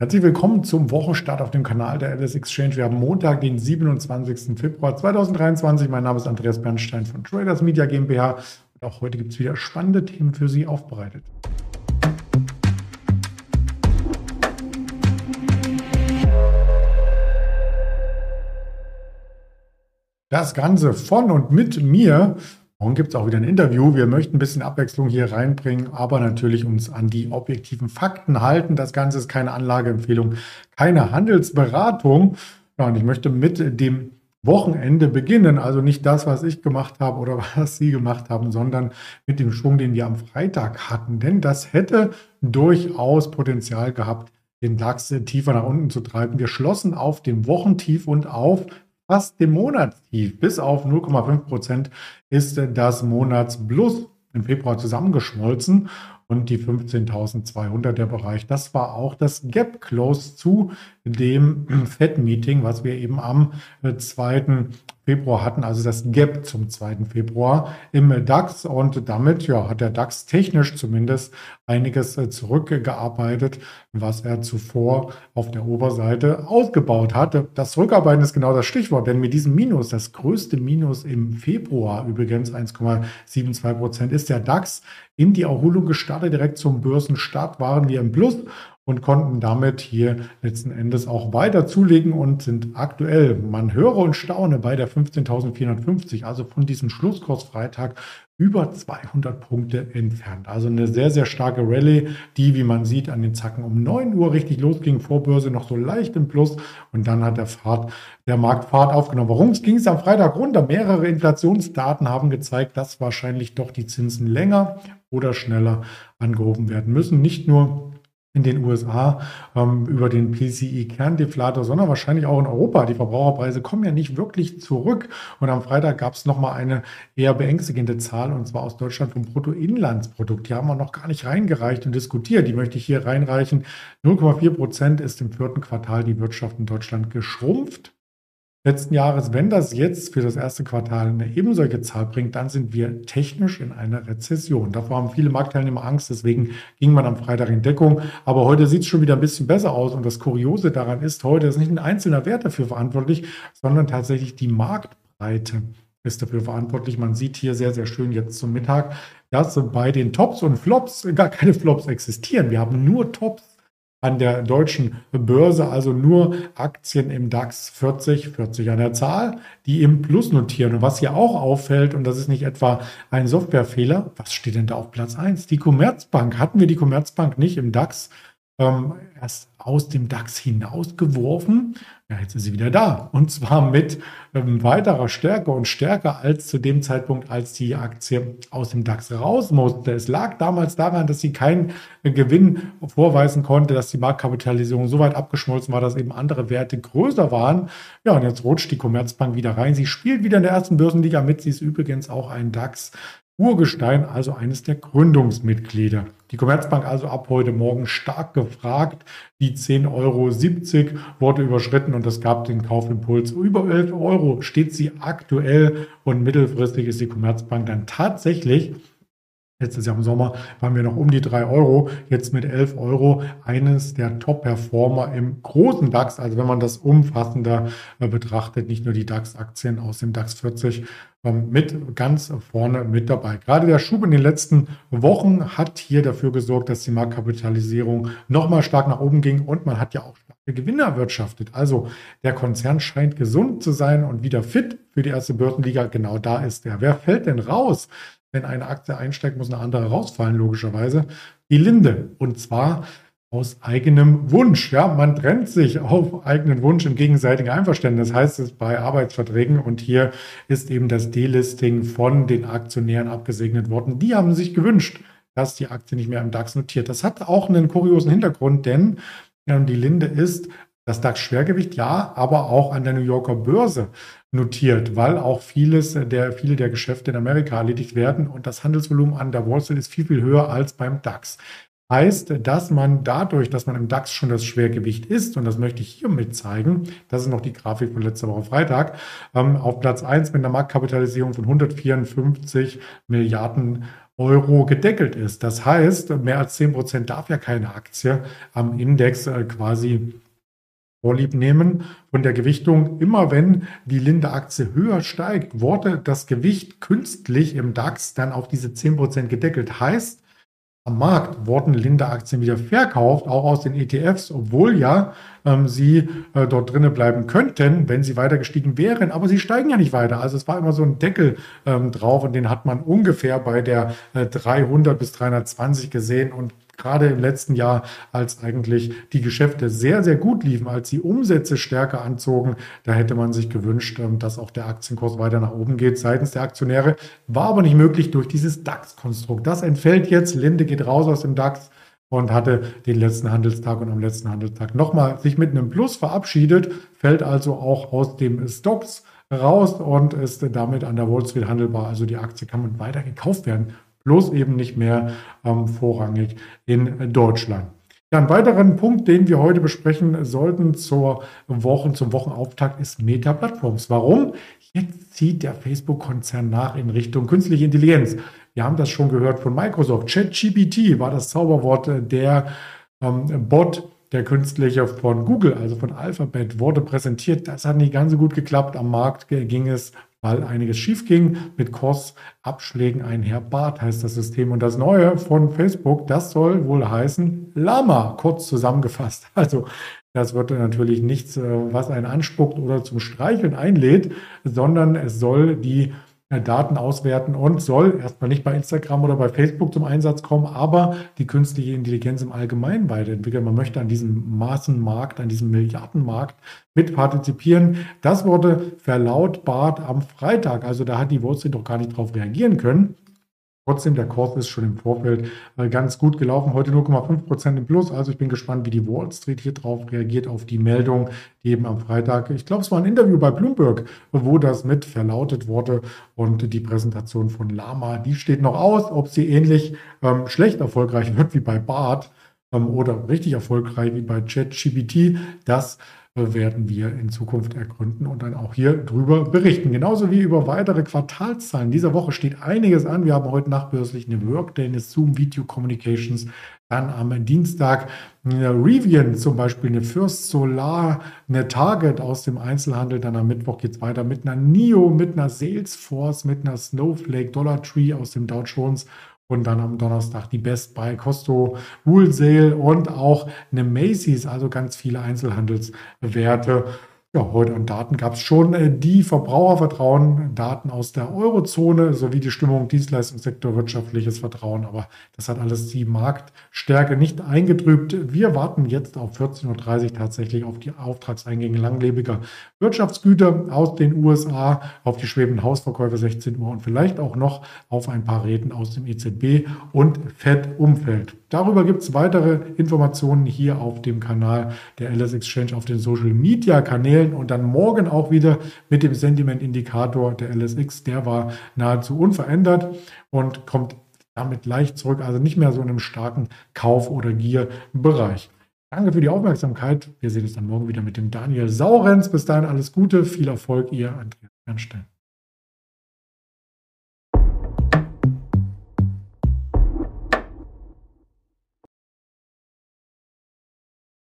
Herzlich willkommen zum Wochenstart auf dem Kanal der LS Exchange. Wir haben Montag, den 27. Februar 2023. Mein Name ist Andreas Bernstein von Traders Media GmbH. Und auch heute gibt es wieder spannende Themen für Sie aufbereitet. Das Ganze von und mit mir Morgen gibt es auch wieder ein Interview. Wir möchten ein bisschen Abwechslung hier reinbringen, aber natürlich uns an die objektiven Fakten halten. Das Ganze ist keine Anlageempfehlung, keine Handelsberatung. Ja, und ich möchte mit dem Wochenende beginnen. Also nicht das, was ich gemacht habe oder was Sie gemacht haben, sondern mit dem Schwung, den wir am Freitag hatten. Denn das hätte durchaus Potenzial gehabt, den DAX tiefer nach unten zu treiben. Wir schlossen auf dem Wochentief und auf fast dem Monatstief. Bis auf 0,5 Prozent ist das Monatsplus im Februar zusammengeschmolzen und die 15.200 der Bereich. Das war auch das Gap Close zu dem Fed-Meeting, was wir eben am 2. Februar hatten, also das Gap zum 2. Februar im DAX. Und damit ja, hat der DAX technisch zumindest einiges äh, zurückgearbeitet, was er zuvor auf der Oberseite ausgebaut hatte. Das Zurückarbeiten ist genau das Stichwort, denn mit diesem Minus, das größte Minus im Februar, übrigens 1,72 Prozent, ist der DAX in die Erholung gestartet. Direkt zum Börsenstart waren wir im Plus und konnten damit hier letzten Endes auch weiter zulegen und sind aktuell, man höre und staune, bei der 15.450, also von diesem Schlusskurs Freitag über 200 Punkte entfernt. Also eine sehr, sehr starke Rallye, die, wie man sieht, an den Zacken um 9 Uhr richtig losging. Vorbörse noch so leicht im Plus und dann hat der Fahrt, der Markt Fahrt aufgenommen. Warum ging es am Freitag runter? Mehrere Inflationsdaten haben gezeigt, dass wahrscheinlich doch die Zinsen länger oder schneller angehoben werden müssen. Nicht nur in den USA ähm, über den PCI-Kerndeflator, sondern wahrscheinlich auch in Europa. Die Verbraucherpreise kommen ja nicht wirklich zurück. Und am Freitag gab es nochmal eine eher beängstigende Zahl, und zwar aus Deutschland vom Bruttoinlandsprodukt. Die haben wir noch gar nicht reingereicht und diskutiert. Die möchte ich hier reinreichen. 0,4 Prozent ist im vierten Quartal die Wirtschaft in Deutschland geschrumpft letzten Jahres. Wenn das jetzt für das erste Quartal eine ebensolche Zahl bringt, dann sind wir technisch in einer Rezession. Davor haben viele Marktteilnehmer Angst, deswegen ging man am Freitag in Deckung. Aber heute sieht es schon wieder ein bisschen besser aus. Und das Kuriose daran ist, heute ist nicht ein einzelner Wert dafür verantwortlich, sondern tatsächlich die Marktbreite ist dafür verantwortlich. Man sieht hier sehr, sehr schön jetzt zum Mittag, dass bei den Tops und Flops gar keine Flops existieren. Wir haben nur Tops an der deutschen Börse, also nur Aktien im DAX 40, 40 an der Zahl, die im Plus notieren. Und was hier auch auffällt, und das ist nicht etwa ein Softwarefehler, was steht denn da auf Platz 1? Die Commerzbank. Hatten wir die Commerzbank nicht im DAX ähm, erst aus dem DAX hinausgeworfen. Ja, jetzt ist sie wieder da. Und zwar mit ähm, weiterer Stärke und stärker als zu dem Zeitpunkt, als die Aktie aus dem DAX raus musste. Es lag damals daran, dass sie keinen äh, Gewinn vorweisen konnte, dass die Marktkapitalisierung so weit abgeschmolzen war, dass eben andere Werte größer waren. Ja, und jetzt rutscht die Commerzbank wieder rein. Sie spielt wieder in der ersten Börsenliga mit. Sie ist übrigens auch ein DAX Urgestein, also eines der Gründungsmitglieder. Die Commerzbank also ab heute Morgen stark gefragt. Die 10,70 Euro wurde überschritten und das gab den Kaufimpuls. Über 11 Euro steht sie aktuell und mittelfristig ist die Commerzbank dann tatsächlich Letztes Jahr im Sommer waren wir noch um die 3 Euro, jetzt mit 11 Euro eines der Top-Performer im großen DAX. Also wenn man das umfassender äh, betrachtet, nicht nur die DAX-Aktien aus dem DAX 40 ähm, mit ganz vorne mit dabei. Gerade der Schub in den letzten Wochen hat hier dafür gesorgt, dass die Marktkapitalisierung nochmal stark nach oben ging und man hat ja auch starke Gewinne erwirtschaftet. Also der Konzern scheint gesund zu sein und wieder fit für die erste Börsenliga. Genau da ist er. Wer fällt denn raus? Wenn eine Aktie einsteigt, muss eine andere rausfallen, logischerweise. Die Linde. Und zwar aus eigenem Wunsch. Ja, man trennt sich auf eigenen Wunsch im gegenseitigen Einverständnis, heißt es bei Arbeitsverträgen. Und hier ist eben das Delisting von den Aktionären abgesegnet worden. Die haben sich gewünscht, dass die Aktie nicht mehr im DAX notiert. Das hat auch einen kuriosen Hintergrund, denn die Linde ist das DAX-Schwergewicht, ja, aber auch an der New Yorker Börse notiert, weil auch vieles der, viele der Geschäfte in Amerika erledigt werden und das Handelsvolumen an der Wall Street ist viel, viel höher als beim DAX. Heißt, dass man dadurch, dass man im DAX schon das Schwergewicht ist, und das möchte ich hiermit zeigen, das ist noch die Grafik von letzter Woche Freitag, ähm, auf Platz 1 mit einer Marktkapitalisierung von 154 Milliarden Euro gedeckelt ist. Das heißt, mehr als 10% darf ja keine Aktie am Index äh, quasi Vorlieb nehmen von der Gewichtung. Immer wenn die Linde-Aktie höher steigt, wurde das Gewicht künstlich im DAX dann auf diese 10% gedeckelt. Heißt, am Markt wurden Linde-Aktien wieder verkauft, auch aus den ETFs, obwohl ja ähm, sie äh, dort drinnen bleiben könnten, wenn sie weiter gestiegen wären. Aber sie steigen ja nicht weiter. Also es war immer so ein Deckel ähm, drauf und den hat man ungefähr bei der äh, 300 bis 320 gesehen und gerade im letzten Jahr, als eigentlich die Geschäfte sehr, sehr gut liefen, als die Umsätze stärker anzogen, da hätte man sich gewünscht, ähm, dass auch der Aktienkurs weiter nach oben geht seitens der Aktionäre. War aber nicht möglich durch dieses DAX-Konstrukt. Das entfällt jetzt. Linde geht raus aus dem DAX und hatte den letzten Handelstag und am letzten Handelstag nochmal sich mit einem Plus verabschiedet, fällt also auch aus dem Stocks raus und ist damit an der Wall Street handelbar. Also die Aktie kann man weiter gekauft werden bloß eben nicht mehr ähm, vorrangig in Deutschland. Ja, ein weiterer Punkt, den wir heute besprechen sollten zur Wochen, zum Wochenauftakt, ist Meta Plattforms. Warum? Jetzt zieht der Facebook-Konzern nach in Richtung künstliche Intelligenz. Wir haben das schon gehört von Microsoft. ChatGPT war das Zauberwort der ähm, Bot, der künstliche von Google, also von Alphabet, wurde präsentiert. Das hat nicht ganz so gut geklappt. Am Markt ging es weil einiges schief ging. Mit Kursabschlägen einher. BART heißt das System. Und das Neue von Facebook, das soll wohl heißen Lama, kurz zusammengefasst. Also das wird natürlich nichts, äh, was einen anspuckt oder zum Streicheln einlädt, sondern es soll die Daten auswerten und soll erstmal nicht bei Instagram oder bei Facebook zum Einsatz kommen, aber die künstliche Intelligenz im Allgemeinen weiterentwickeln. Man möchte an diesem Massenmarkt, an diesem Milliardenmarkt mit partizipieren. Das wurde verlautbart am Freitag. Also da hat die Wall Street doch gar nicht darauf reagieren können. Trotzdem, der Kurs ist schon im Vorfeld äh, ganz gut gelaufen. Heute 0,5% im Plus. Also ich bin gespannt, wie die Wall Street hier drauf reagiert auf die Meldung, die eben am Freitag, ich glaube, es war ein Interview bei Bloomberg, wo das mit verlautet wurde. Und die Präsentation von Lama, die steht noch aus, ob sie ähnlich ähm, schlecht erfolgreich wird wie bei BART ähm, oder richtig erfolgreich wie bei ChatGPT. Das werden wir in Zukunft ergründen und dann auch hier drüber berichten. Genauso wie über weitere Quartalszahlen. Dieser Woche steht einiges an. Wir haben heute nachbörslich eine Workday, eine Zoom Video Communications. Dann am Dienstag eine Rivian, zum Beispiel eine First Solar, eine Target aus dem Einzelhandel. Dann am Mittwoch geht es weiter mit einer NIO, mit einer Salesforce, mit einer Snowflake, Dollar Tree aus dem Dow Jones und dann am Donnerstag die Best Buy, Costo, Woolsale und auch eine Macy's, also ganz viele Einzelhandelswerte. Ja, heute an Daten gab es schon äh, die Verbrauchervertrauen, Daten aus der Eurozone sowie die Stimmung Dienstleistungssektor, wirtschaftliches Vertrauen. Aber das hat alles die Marktstärke nicht eingetrübt. Wir warten jetzt auf 14.30 Uhr tatsächlich auf die Auftragseingänge langlebiger Wirtschaftsgüter aus den USA, auf die schwebenden Hausverkäufe 16 Uhr und vielleicht auch noch auf ein paar Reden aus dem EZB und FED-Umfeld. Darüber gibt es weitere Informationen hier auf dem Kanal der LS Exchange auf den Social Kanälen und dann morgen auch wieder mit dem Sentiment Indikator der LSX. Der war nahezu unverändert und kommt damit leicht zurück, also nicht mehr so in einem starken Kauf- oder Gier-Bereich. Danke für die Aufmerksamkeit. Wir sehen uns dann morgen wieder mit dem Daniel Saurenz. Bis dahin alles Gute, viel Erfolg, ihr Andreas Bernstein.